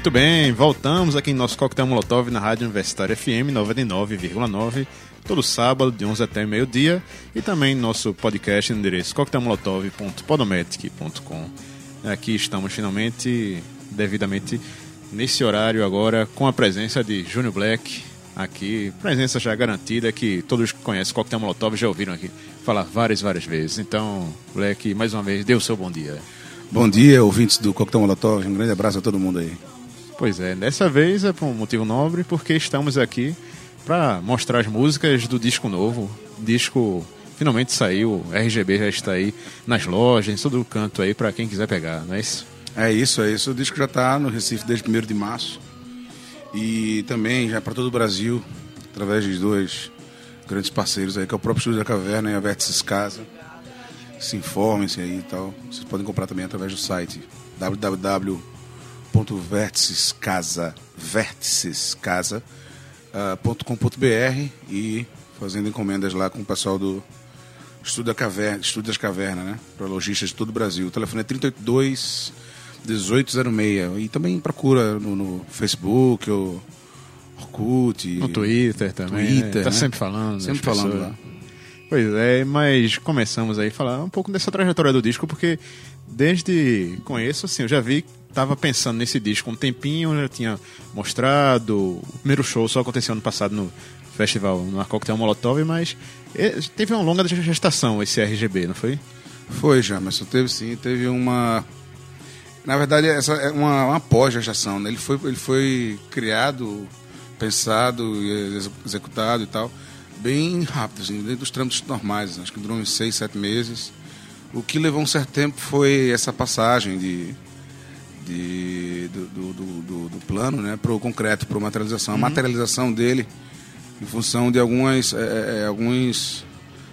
Muito bem, voltamos aqui em nosso Coquetel Molotov na Rádio Universitária FM 99,9, todo sábado de 11 até meio-dia e também nosso podcast no endereço coquetelmolotov.podomatic.com. Aqui estamos finalmente, devidamente, nesse horário agora, com a presença de Júnior Black, aqui, presença já garantida, que todos que conhecem Coquetel Molotov já ouviram aqui falar várias, várias vezes. Então, Black, mais uma vez, dê o seu bom dia. Bom dia, ouvintes do Coquetel Molotov, um grande abraço a todo mundo aí. Pois é, dessa vez é por um motivo nobre, porque estamos aqui para mostrar as músicas do disco novo. Disco finalmente saiu, RGB já está aí nas lojas, em todo canto aí para quem quiser pegar, não é isso? É isso, é isso. O disco já está no Recife desde 1 de março e também já para todo o Brasil, através de dois grandes parceiros aí, que é o próprio Estúdio da Caverna e a Vértices Casa. Se informem-se aí e tal. Vocês podem comprar também através do site www www.vérticescasa vérticescasa.com.br e fazendo encomendas lá com o pessoal do Estúdio, da Caverna, Estúdio das Cavernas, né? Para lojistas de todo o Brasil. O telefone é 382 1806. E também procura no, no Facebook ou Orkut. No Twitter também. Twitter. Né? Tá né? sempre falando. Sempre falando lá. Pois é, mas começamos aí a falar um pouco dessa trajetória do disco, porque desde conheço, assim, eu já vi tava pensando nesse disco um tempinho, já tinha mostrado. O primeiro show só aconteceu ano passado no festival no Coquetel Molotov, mas teve uma longa gestação esse RGB, não foi? Foi, já, mas teve sim, teve uma. Na verdade, essa é uma, uma pós-gestação, né? Ele foi, ele foi criado, pensado, executado e tal, bem rápido, assim, dentro dos trâmites normais, acho que durou uns seis, sete meses. O que levou um certo tempo foi essa passagem de de, do, do, do, do plano né, para o concreto, para a materialização. Uhum. A materialização dele, em função de algumas, é, é, é, alguns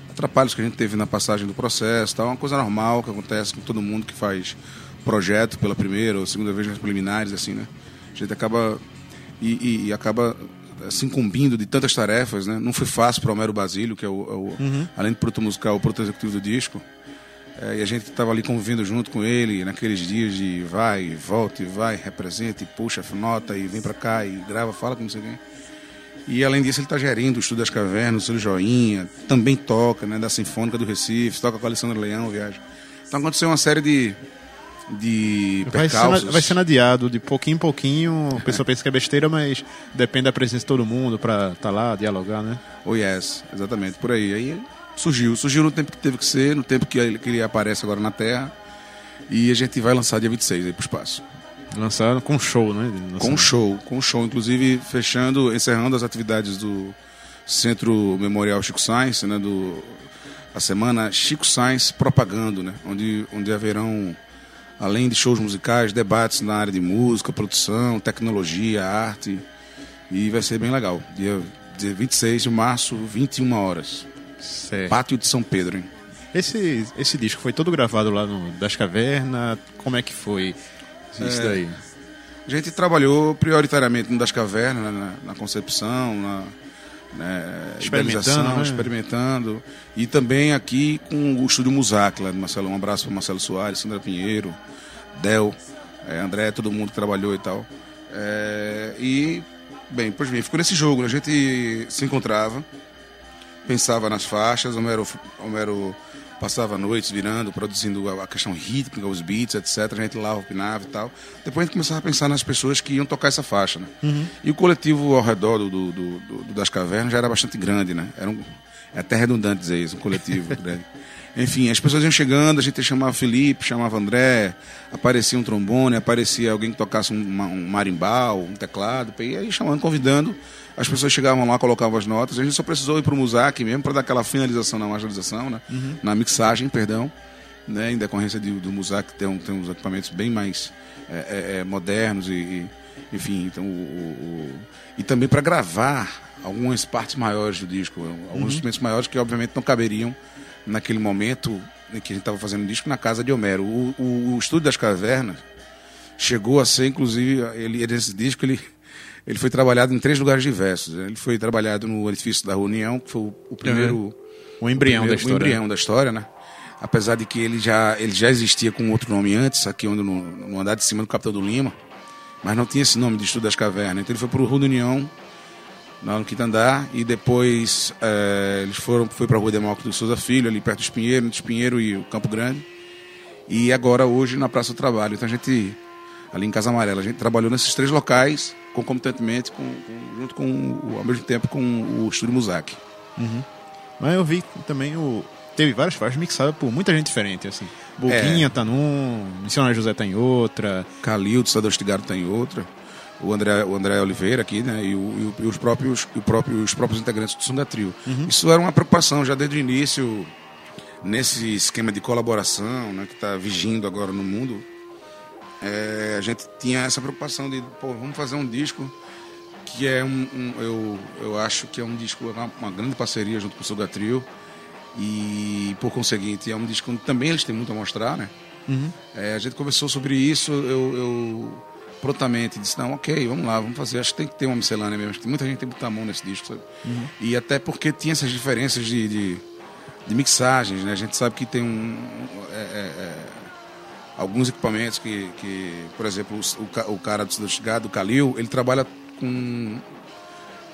atrapalhos que a gente teve na passagem do processo, tal, uma coisa normal que acontece com todo mundo que faz projeto pela primeira ou segunda vez nas preliminares, assim, né? A gente acaba e, e, e acaba se incumbindo de tantas tarefas, né? Não foi fácil para o Homero Basílio, que é o, é o uhum. além de produtor musical, o produtor executivo do disco. É, e a gente estava ali convivendo junto com ele naqueles dias de vai, volta e vai, representa e puxa, nota e vem para cá e grava, fala com não sei quem. E além disso, ele está gerindo o Estudo das Cavernas, o Seu Joinha, também toca, né, da Sinfônica do Recife, toca com a Alessandra Leão, viagem. Então aconteceu uma série de, de vai percalços. Sendo, vai sendo adiado de pouquinho em pouquinho. A pessoa pensa que é besteira, mas depende da presença de todo mundo para estar tá lá, dialogar, né? Oh yes, exatamente, por aí. Aí surgiu. Surgiu no tempo que teve que ser, no tempo que ele, que ele aparece agora na Terra. E a gente vai lançar dia 26 aí pro espaço. Lançaram com show, né? Com show, com show. Inclusive, fechando, encerrando as atividades do Centro Memorial Chico Sainz, né? Do, a semana Chico Sainz Propagando, né? Onde, onde haverão, além de shows musicais, debates na área de música, produção, tecnologia, arte. E vai ser bem legal. Dia, dia 26 de março, 21 horas. Certo. Pátio de São Pedro. Hein? Esse, esse disco foi todo gravado lá no Das Cavernas? Como é que foi isso é, daí? A gente trabalhou prioritariamente no Das Cavernas, né, na, na concepção, na né, experimentando, né? experimentando. E também aqui com o estúdio Musac, lá de Marcelo. Um abraço para Marcelo Soares, Sandra Pinheiro, Del, é, André, todo mundo que trabalhou e tal. É, e, bem, pois bem, ficou nesse jogo. Né? A gente se encontrava pensava nas faixas, Homero, Homero passava noites virando, produzindo a questão rítmica, os beats, etc. A gente lá opinava e tal. Depois a gente começava a pensar nas pessoas que iam tocar essa faixa, né? Uhum. E o coletivo ao redor do, do, do, das cavernas já era bastante grande, né? Era um, é até redundante dizer isso, um coletivo grande. Enfim, as pessoas iam chegando, a gente chamava Felipe, chamava André, aparecia um trombone, aparecia alguém que tocasse um, um marimbal, um teclado, e aí chamando, convidando as pessoas chegavam lá, colocavam as notas. A gente só precisou ir para o Musac mesmo para dar aquela finalização na masterização, né? Uhum. na mixagem, perdão. Né? Em decorrência de, do Musac tem, um, tem uns equipamentos bem mais é, é, é modernos e, e, enfim, então o, o, e também para gravar algumas partes maiores do disco, alguns uhum. instrumentos maiores que obviamente não caberiam naquele momento em que a gente estava fazendo o disco na casa de Homero. O, o, o Estúdio das Cavernas chegou a ser, inclusive, ele nesse disco ele ele foi trabalhado em três lugares diversos. Ele foi trabalhado no edifício da União, que foi o, primeiro. O embrião o primeiro, da história. O embrião da história, né? Apesar de que ele já, ele já existia com outro nome antes, aqui onde no, no andar de cima do Capitão do Lima. Mas não tinha esse nome de Estudo das Cavernas. Então ele foi para o Rua da União, lá no Quitandá, e depois é, eles foram foi para a Rua Demócrito Souza Filho, ali perto do Espinheiro, entre Espinheiro e o Campo Grande. E agora hoje na Praça do Trabalho. Então a gente ali em Casa Amarela, a gente trabalhou nesses três locais concomitantemente com, com junto com ao mesmo tempo com o Estúdio Muzak. Uhum. Mas eu vi também o teve várias faixas mixadas por muita gente diferente, assim. Boquinha é. tá num, Missionário José tá em outra. Calil, do Sador Estigado tá em outra. O André, o André Oliveira aqui, né? E, o, e, os, próprios, próprio, os próprios integrantes do Som da Trio. Uhum. Isso era uma preocupação já desde o início, nesse esquema de colaboração, né? Que está vigindo agora no mundo. É, a gente tinha essa preocupação de, pô, vamos fazer um disco que é um, um eu, eu acho que é um disco, uma, uma grande parceria junto com o Suga Trio e por conseguinte é um disco onde também eles têm muito a mostrar, né? Uhum. É, a gente conversou sobre isso, eu, eu, prontamente disse, não, ok, vamos lá, vamos fazer, acho que tem que ter uma miscelânea mesmo, acho que muita gente tem que botar a mão nesse disco, sabe? Uhum. E até porque tinha essas diferenças de, de, de, mixagens, né? A gente sabe que tem um... É, é, é alguns equipamentos que, que por exemplo, o, o cara do Chegado, o Calil, ele trabalha com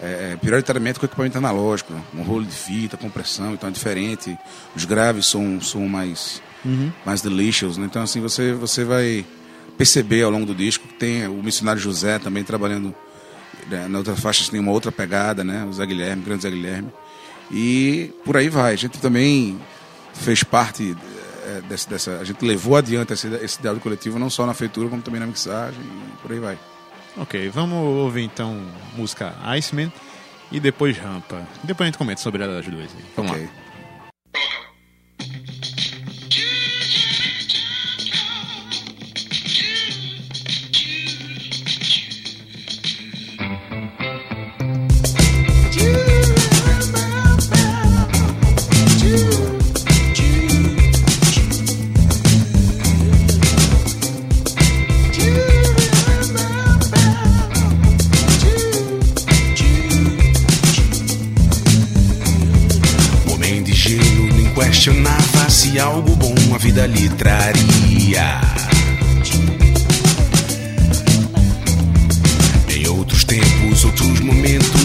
é, é, prioritariamente com equipamento analógico, um rolo de fita, compressão, então é diferente. Os graves são, são mais, uhum. mais delicious, né? então assim você, você vai perceber ao longo do disco que tem o missionário José também trabalhando né, na outra faixa tem uma outra pegada, né? O Zé Guilherme, o grande Zé Guilherme. E por aí vai. A gente também fez parte é, dessa, dessa, A gente levou adiante esse, esse ideal coletivo não só na feitura, como também na mixagem e por aí vai. Ok, vamos ouvir então música Iceman e depois Rampa. Depois a gente comenta sobre elas duas. Vamos okay. lá.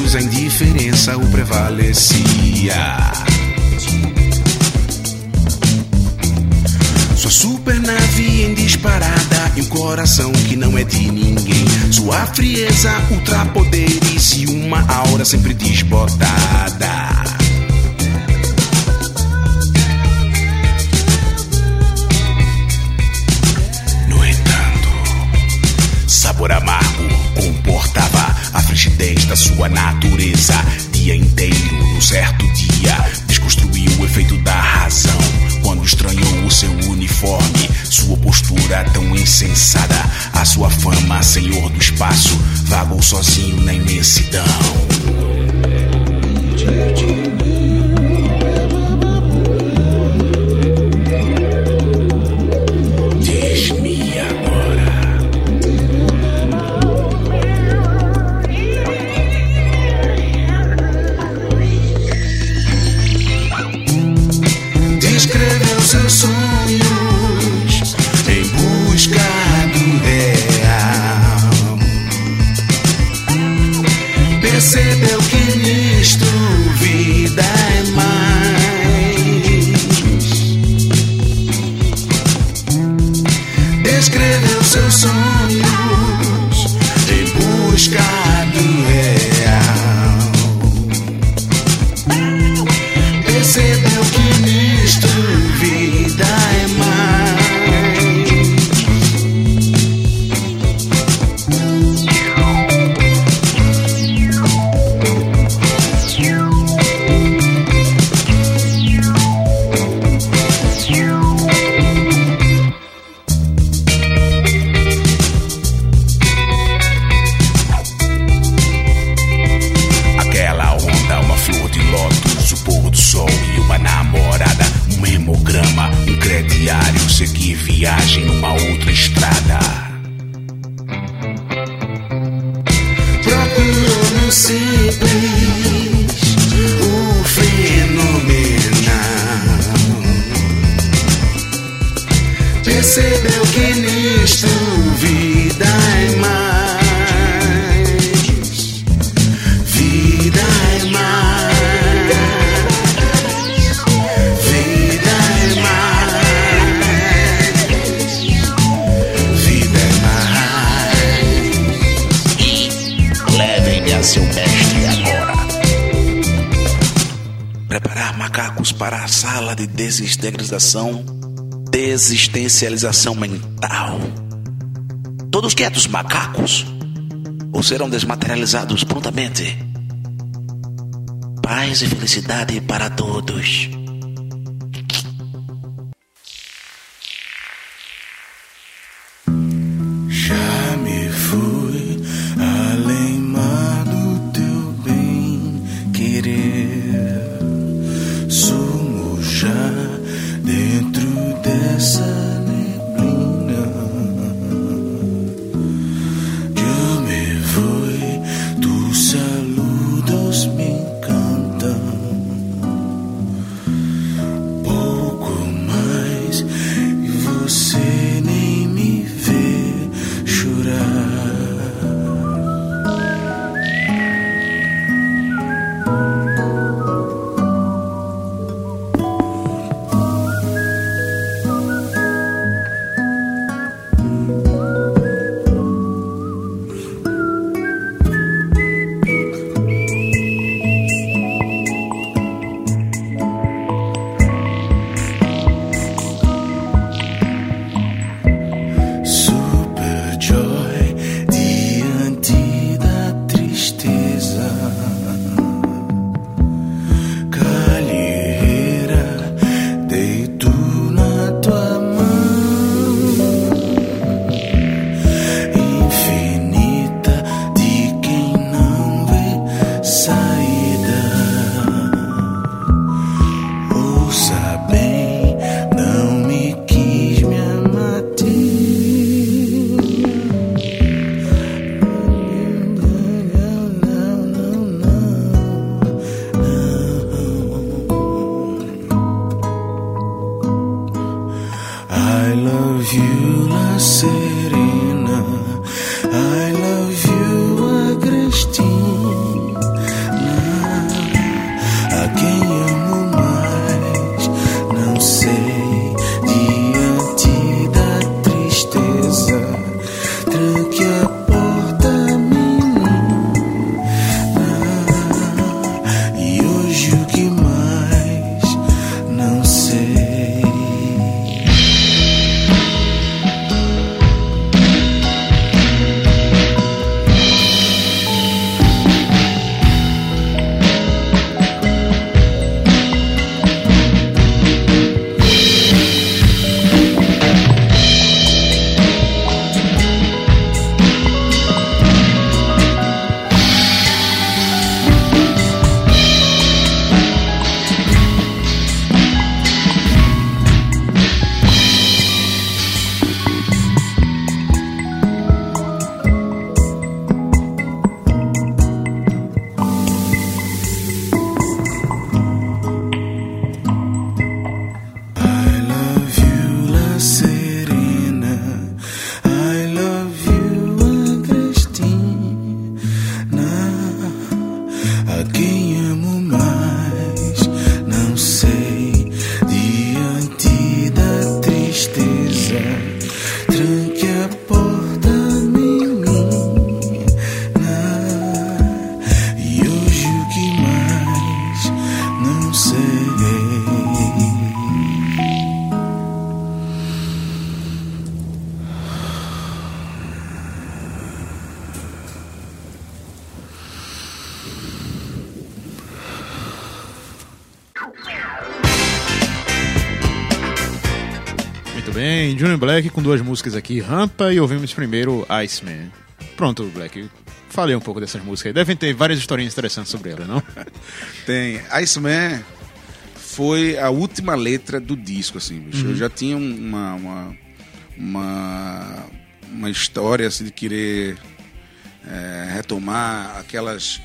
Momentos, a indiferença o prevalecia. Sua supernave em disparada e um coração que não é de ninguém. Sua frieza, ultrapoderes e uma aura sempre desbotada. sabor amargo frigidez da sua natureza. Dia inteiro, num certo dia, desconstruiu o efeito da razão. Quando estranhou o seu uniforme, sua postura tão insensada, a sua fama, senhor do espaço, vagou sozinho na imensidão. Para a sala de desintegração, desistencialização mental. Todos quietos, macacos, ou serão desmaterializados prontamente. Paz e felicidade para todos. Black com duas músicas aqui, Rampa e ouvimos primeiro Iceman. Pronto, Black. Falei um pouco dessas músicas aí. Devem ter várias historinhas interessantes sobre ela, não? Tem. Iceman foi a última letra do disco, assim, bicho. Uhum. Eu já tinha uma, uma, uma, uma história assim, de querer é, retomar aquelas,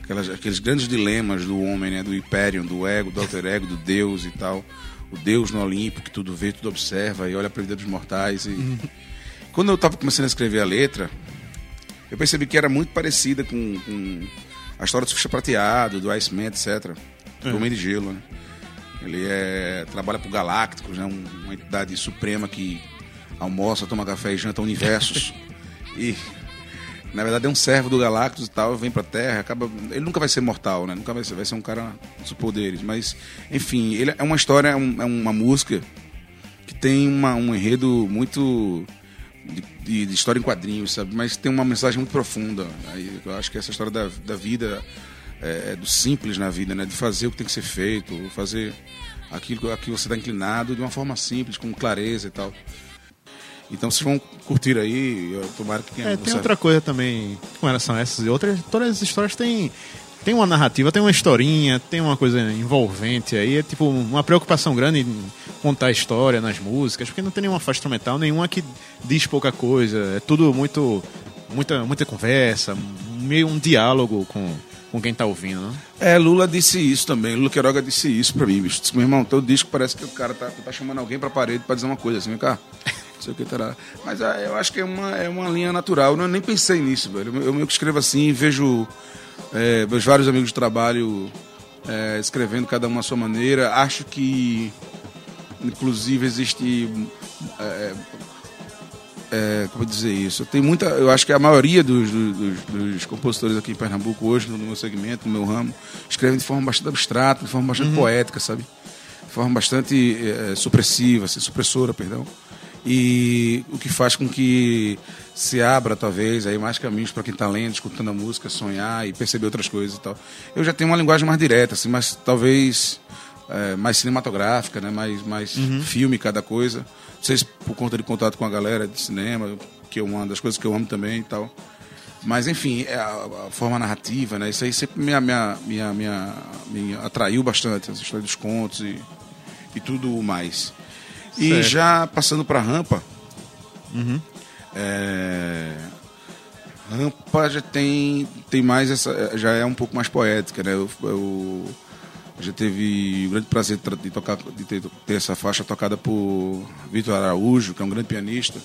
aquelas, aqueles grandes dilemas do homem, né? Do império, do ego, do alter ego, do Deus e tal o Deus no Olimpo, que tudo vê, tudo observa e olha para a vida dos mortais. E... Uhum. Quando eu estava começando a escrever a letra, eu percebi que era muito parecida com, com a história do Surfista Prateado, do Iceman, etc. Do uhum. Homem de Gelo, né? Ele é, trabalha para o Galácticos, né? uma entidade suprema que almoça, toma café e janta universos. e na verdade é um servo do Galactus e tal, vem pra Terra, acaba. Ele nunca vai ser mortal, né? Nunca vai ser, vai ser um cara com poderes. Mas, enfim, ele é uma história, é, um, é uma música que tem uma, um enredo muito. De, de, de, história em quadrinhos, sabe? Mas tem uma mensagem muito profunda. Aí eu acho que essa história da, da vida, é, é do simples na vida, né? De fazer o que tem que ser feito, fazer aquilo a que você está inclinado de uma forma simples, com clareza e tal. Então vocês vão curtir aí, tomara que É, tem outra coisa também com relação a essas e outras, todas as histórias têm tem uma narrativa, tem uma historinha, tem uma coisa envolvente aí, é tipo uma preocupação grande em contar a história nas músicas, porque não tem nenhuma faixa instrumental, nenhuma que diz pouca coisa, é tudo muito muita muita conversa, meio um diálogo com com quem tá ouvindo, né? É, Lula disse isso também. Lula Queiroga disse isso pra mim, bicho. Disse, meu irmão, teu disco parece que o cara tá, tá chamando alguém pra parede pra dizer uma coisa assim, vem cá. Sei o que terá. Mas é, eu acho que é uma, é uma linha natural. Eu nem pensei nisso, velho. Eu meio que escrevo assim, vejo é, meus vários amigos de trabalho é, escrevendo cada um à sua maneira. Acho que, inclusive, existe. É, é, como dizer isso? Tem muita, eu acho que a maioria dos, dos, dos, compositores aqui em Pernambuco hoje, no meu segmento, no meu ramo, escrevem de forma bastante abstrata, de forma bastante uhum. poética, sabe? De forma bastante é, supressiva, assim, supressora, perdão. E o que faz com que se abra, talvez, aí mais caminhos para quem está lendo, escutando a música, sonhar e perceber outras coisas e tal. Eu já tenho uma linguagem mais direta, assim, mas talvez é, mais cinematográfica, né? mais, mais uhum. filme cada coisa sei se por conta de contato com a galera de cinema, que é uma das coisas que eu amo também e tal. Mas, enfim, é a, a, forma narrativa, né? Isso aí sempre me, me, me, me, me atraiu bastante, essa história dos contos e, e tudo mais. E certo. já passando para Rampa, uhum. é, Rampa já tem, tem mais essa. Já é um pouco mais poética, né? Eu, eu já teve o grande prazer de, tocar, de ter, ter, essa faixa tocada por Vitor Araújo, que é um grande pianista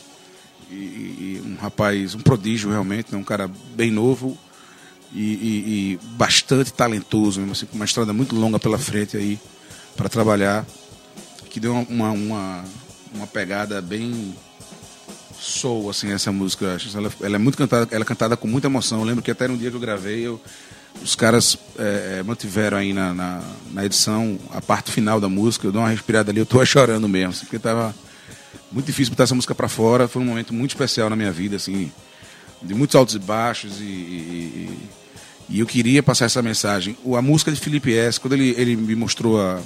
e, e, um rapaz, um prodígio realmente, né? um cara bem novo e, e, bastante talentoso, mesmo assim, com uma estrada muito longa pela frente aí para trabalhar, que deu uma, uma, uma pegada bem soul, assim, essa música. Ela, ela é muito cantada, ela é cantada com muita emoção. Eu lembro que até no dia que eu gravei, eu os caras é, é, mantiveram aí na, na, na, edição a parte final da música. Eu dou uma respirada ali, eu tô chorando mesmo, assim, porque tava muito difícil botar essa música para fora. Foi um momento muito especial na minha vida, assim, de muitos altos e baixos e, e, e eu queria passar essa mensagem. A música de Felipe S, quando ele, ele me mostrou a,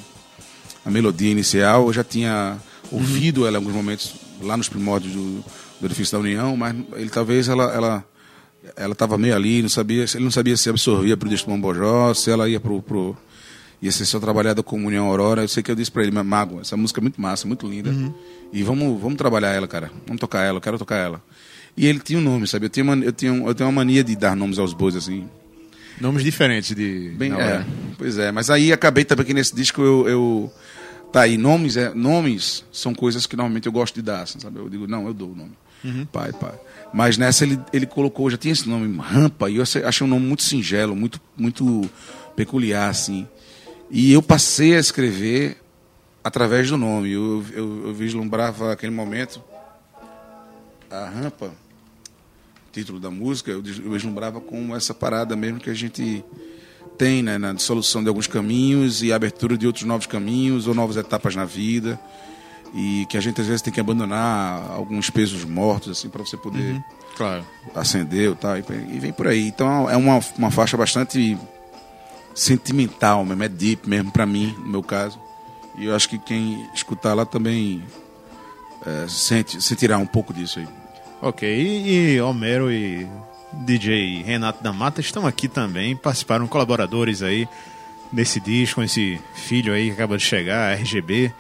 a melodia inicial, eu já tinha ouvido uhum. ela em alguns momentos lá nos primórdios do, do Edifício da União, mas ele talvez ela, ela ela estava meio ali, não sabia, ele não sabia se absorvia para o disco Mombojó, se ela ia pro, pro ia ser só trabalhada com União Aurora. Eu sei que eu disse para ele, Mago, essa música é muito massa, muito linda. Uhum. E vamos, vamos trabalhar ela, cara. Vamos tocar ela, eu quero tocar ela. E ele tinha um nome, sabe? Eu tenho, uma, eu tenho, eu tenho uma mania de dar nomes aos bois, assim. Nomes diferentes de. Bem, é, pois é. Mas aí acabei também que nesse disco eu. eu tá aí, nomes, é, nomes são coisas que normalmente eu gosto de dar, assim, sabe? Eu digo, não, eu dou o nome. Uhum. Pai, pai. Mas nessa ele, ele colocou, já tinha esse nome, Rampa, e eu achei um nome muito singelo, muito, muito peculiar, assim. E eu passei a escrever através do nome. Eu, eu, eu vislumbrava aquele momento, a Rampa, título da música, eu, eu vislumbrava com essa parada mesmo que a gente tem né, na dissolução de alguns caminhos e abertura de outros novos caminhos ou novas etapas na vida e que a gente às vezes tem que abandonar alguns pesos mortos assim para você poder uhum, claro. acender tal, e, e vem por aí. Então é uma, uma faixa bastante sentimental mesmo, é deep mesmo para mim, no meu caso. E eu acho que quem escutar lá também é, sente, sentirá um pouco disso aí. Ok, e, e Homero e DJ Renato da Mata estão aqui também, participaram colaboradores aí desse disco, esse filho aí que acaba de chegar, RGB.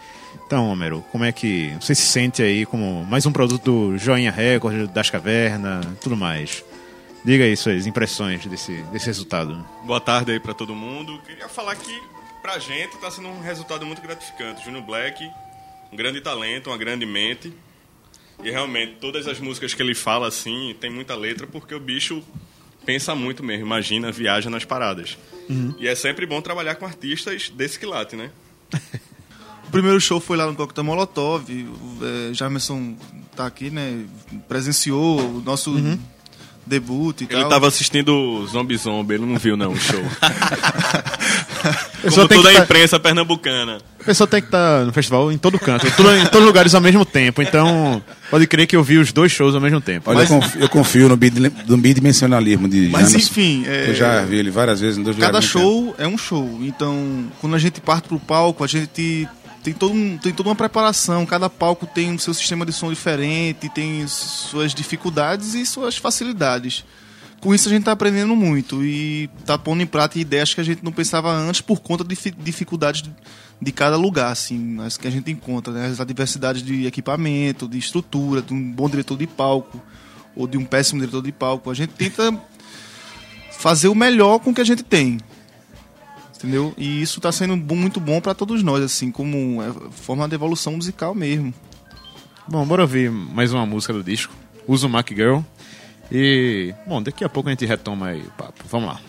Então, Homero, como é que você se sente aí como mais um produto do Joinha Record, das Cavernas, tudo mais? Diga aí suas impressões desse, desse resultado. Boa tarde aí para todo mundo. Queria falar que pra gente está sendo um resultado muito gratificante. Junior Black, um grande talento, uma grande mente. E realmente, todas as músicas que ele fala assim, tem muita letra porque o bicho pensa muito mesmo, imagina, viaja nas paradas. Uhum. E é sempre bom trabalhar com artistas desse quilate, né? O primeiro show foi lá no Coquetel Molotov. O é, Jamerson tá aqui, né? Presenciou o nosso. Uhum. debut e Ele tal. tava assistindo Zombie Zombie, ele não viu não o show. Pessoa Como toda a tá- imprensa pernambucana. A pessoa tem que estar no festival em todo canto, tudo- em todos os lugares ao mesmo tempo. Então, pode crer que eu vi os dois shows ao mesmo tempo. Olha, eu, confio, eu confio no, bidi- no bidimensionalismo de Mas Anderson. enfim, é, Eu já vi ele várias vezes em dois cada show é um show. Então, quando a gente parte pro palco, a gente tem, todo um- tem toda uma preparação. Cada palco tem o seu sistema de som diferente, tem suas dificuldades e suas facilidades. Com isso a gente tá aprendendo muito e tá pondo em prática ideias que a gente não pensava antes por conta de fi- dificuldades de, cada lugar, assim, as que a gente encontra, né? As adversidades de equipamento, de estrutura, de um bom diretor de palco ou de um péssimo diretor de palco. A gente tenta fazer o melhor com o que a gente tem. Entendeu? E isso tá sendo muito bom para todos nós, assim, como é, forma de evolução musical mesmo. Bom, bora ouvir mais uma música do disco. Uso Mac Girl. E, bom, daqui a pouco a gente retoma aí o papo. Vamos lá.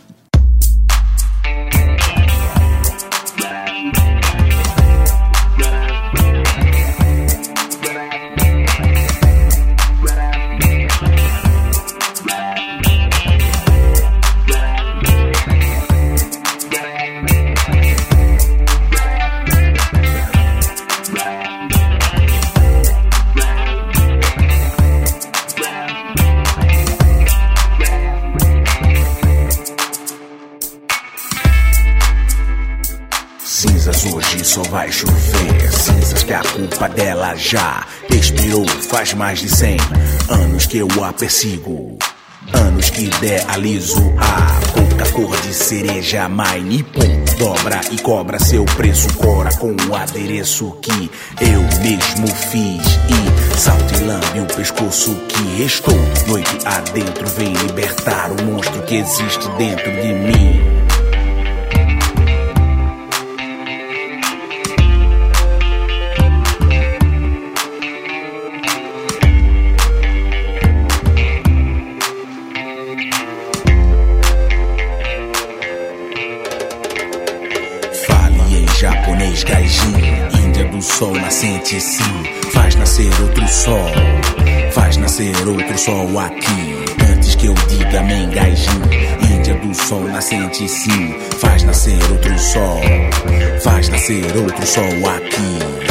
Hoje só vai chover. Cinzas que a culpa dela já expirou. Faz mais de cem anos que eu a persigo. Anos que idealizo a pouca cor de cereja, mine pum, dobra e cobra seu preço, cora com o adereço que eu mesmo fiz e salto e lambe o pescoço que restou. Noite adentro vem libertar o monstro que existe dentro de mim. Sol, faz nascer outro sol aqui. Antes que eu diga amém, gaijin, Índia do sol nascente, sim. Faz nascer outro sol, faz nascer outro sol aqui.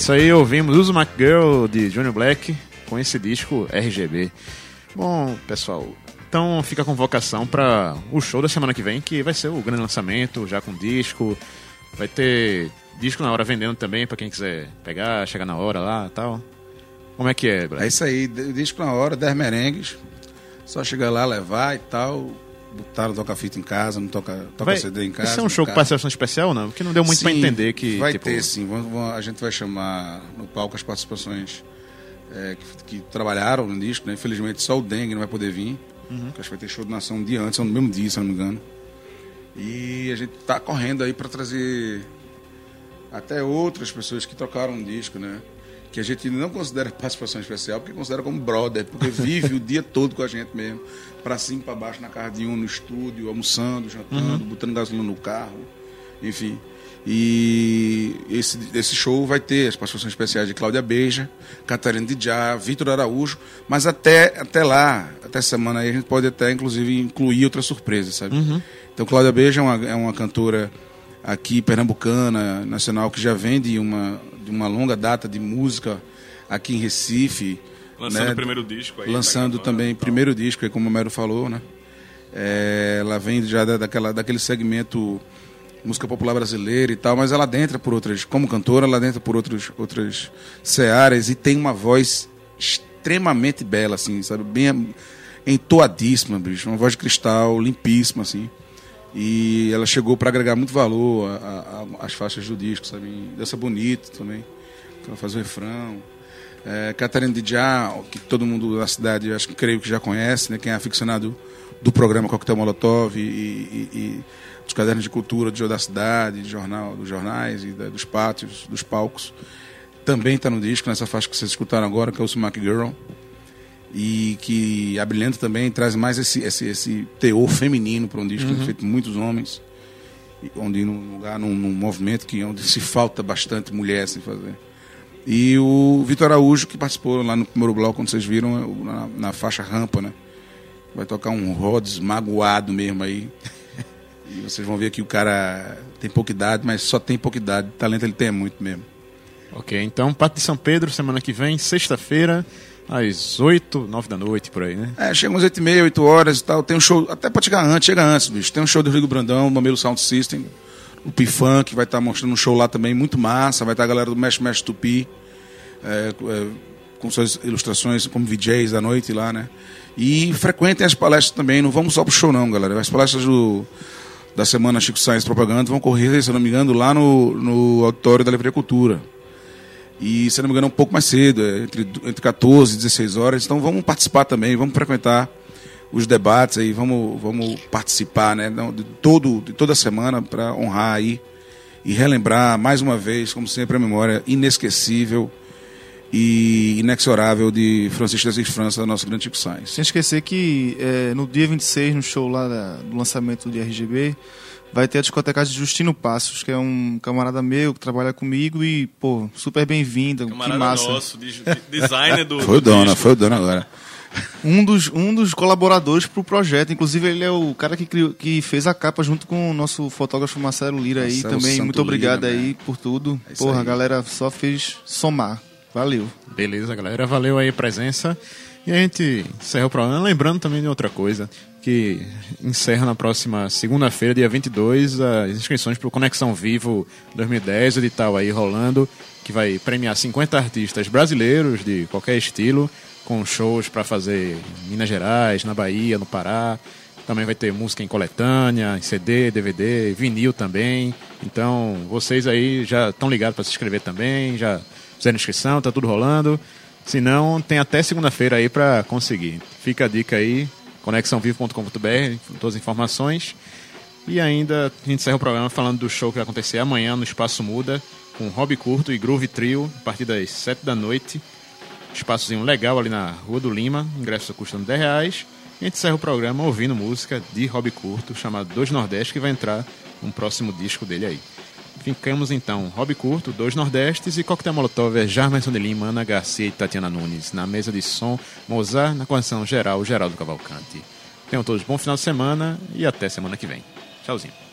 Isso aí, ouvimos Uso Mac Girl de Junior Black com esse disco RGB. Bom, pessoal, então fica a convocação para o show da semana que vem, que vai ser o grande lançamento, já com disco. Vai ter disco na hora vendendo também, para quem quiser pegar, chegar na hora lá e tal. Como é que é, Brad? É isso aí, disco na hora, 10 merengues. Só chegar lá, levar e tal. Botar, não toca fita em casa, não toca, toca Vai, CD em casa. vai ser um show com participação especial não? Porque não deu muito para Sim, entender que. Vai tipo, ter, sim. Vamos- vamos- a gente vai chamar no palco as participações é, que, que trabalharam no disco, né? Infelizmente só o Dengue não vai poder vir. Uhum. porque Acho que vai ter show de nação um dia antes, ou no mesmo dia, se não me engano. E a gente tá correndo aí para trazer até outras pessoas que tocaram um disco, né? Que a gente não considera participação especial, porque considera como brother, porque vive o dia todo com a gente mesmo. Pra cima, pra baixo, na casa de um, no estúdio, almoçando, jantando, botando gasolina no carro, enfim. E esse, esse show vai ter as participações especiais de Cláudia Beija, Catarina Dijá, Vitor Araújo, mas até, até lá, até semana aí, a gente pode até, inclusive, incluir outras surpresas, sabe? Então, Cláudia Beija é uma, é uma cantora aqui pernambucana, nacional, que já vem de uma, de uma longa data de música aqui em Recife. Lançando né? o primeiro disco aí. tá Lançando gravando também tal. primeiro disco, aí, como o Mero falou, né? É, ela vem já da, daquela, daquele segmento música popular brasileira e tal, mas ela adentra por outras, como cantora, ela adentra por outros, outras searas e tem uma voz extremamente bela, assim, sabe? Bem entoadíssima, bicho. Uma voz de cristal, limpíssima, assim. E ela chegou para agregar muito valor às faixas do disco, sabe? Dança bonito também. Ela faz o refrão. É, Catarina Didiá, que todo mundo da cidade, acho que creio que já conhece, né? Quem é aficionado do programa Coquetel Molotov e, e, e dos cadernos de cultura do da cidade, de jornal, dos jornais e da, dos pátios, dos palcos. Também está no disco, nessa faixa que vocês escutaram agora, que é o Sumac Girl. E que a Brilhante também traz mais esse, esse, esse teor feminino para um disco uhum. feito muitos homens. Onde num lugar, num, num movimento que, onde se falta bastante mulher sem fazer. E o Vitor Araújo, que participou lá no primeiro bloco, quando vocês viram, é na, na faixa rampa, né? Vai tocar um Rhodes magoado mesmo aí. E vocês vão ver que o cara tem pouca idade, mas só tem pouca idade. Talento ele tem muito mesmo. Ok, então Pato de São Pedro, semana que vem, sexta-feira, às 8, 9 da noite, por aí, né? É, chega umas 8 e meia, 8 horas e tal. Tem um show, até pode chegar antes, chega antes, bicho. Tem um show do Rodrigo Brandão, Mamelo Sound System o Pifan, que vai estar mostrando um show lá também muito massa, vai estar a galera do Mesh Mesh Tupi, é, é, com suas ilustrações como VJs da noite lá, né? E frequentem as palestras também, não vamos só pro show não, galera. As palestras do, da semana Chico Science Propaganda vão correr, se não me engano, lá no, no auditório da Livraria Cultura. E, se não me engano, é um pouco mais cedo, é entre, entre 14 e 16 horas. Então vamos participar também, vamos frequentar os debates aí, vamos, vamos participar né, de, todo, de toda semana para honrar aí e relembrar mais uma vez, como sempre, a memória inesquecível e inexorável de Francisco Assis França, da nossa grande Chico Sainz. Sem esquecer que é, no dia 26, no show lá da, do lançamento de RGB, vai ter a discoteca de Justino Passos, que é um camarada meu que trabalha comigo e, pô, super bem-vindo, que massa. nosso, designer do Foi o dono, foi o dono agora um dos, um dos colaboradores pro projeto. Inclusive, ele é o cara que, criou, que fez a capa junto com o nosso fotógrafo Marcelo Lira aí também. Santo Muito obrigado Lira, aí né? por tudo. É Porra, aí. a galera só fez somar. Valeu. Beleza, galera. Valeu aí a presença. E a gente encerra o programa. Lembrando também de outra coisa, que encerra na próxima segunda-feira, dia 22, as inscrições para o Conexão Vivo 2010, o edital aí rolando, que vai premiar 50 artistas brasileiros de qualquer estilo com shows para fazer em Minas Gerais, na Bahia, no Pará. Também vai ter música em coletânea, em CD, DVD, vinil também. Então, vocês aí já estão ligados para se inscrever também, já fizeram inscrição, tá tudo rolando. Se não, tem até segunda-feira aí para conseguir. Fica a dica aí, conexãovivo.com.br, todas as informações. E ainda a gente encerra o programa falando do show que vai acontecer amanhã no Espaço Muda, com Hobby Curto e Groove Trio, a partir das 7 da noite espaçozinho legal ali na Rua do Lima, ingresso custando 10 reais. E a gente encerra o programa ouvindo música de Hobby Curto, chamado Dois Nordeste, que vai entrar um próximo disco dele aí. Ficamos então Hobby Curto, Dois Nordestes e Coquetel Molotov é Jarmerson de Lima, Ana Garcia e Tatiana Nunes. Na mesa de som, Mozart, na condição geral, Geraldo Cavalcante. Tenham todos um bom final de semana e até semana que vem. Tchauzinho.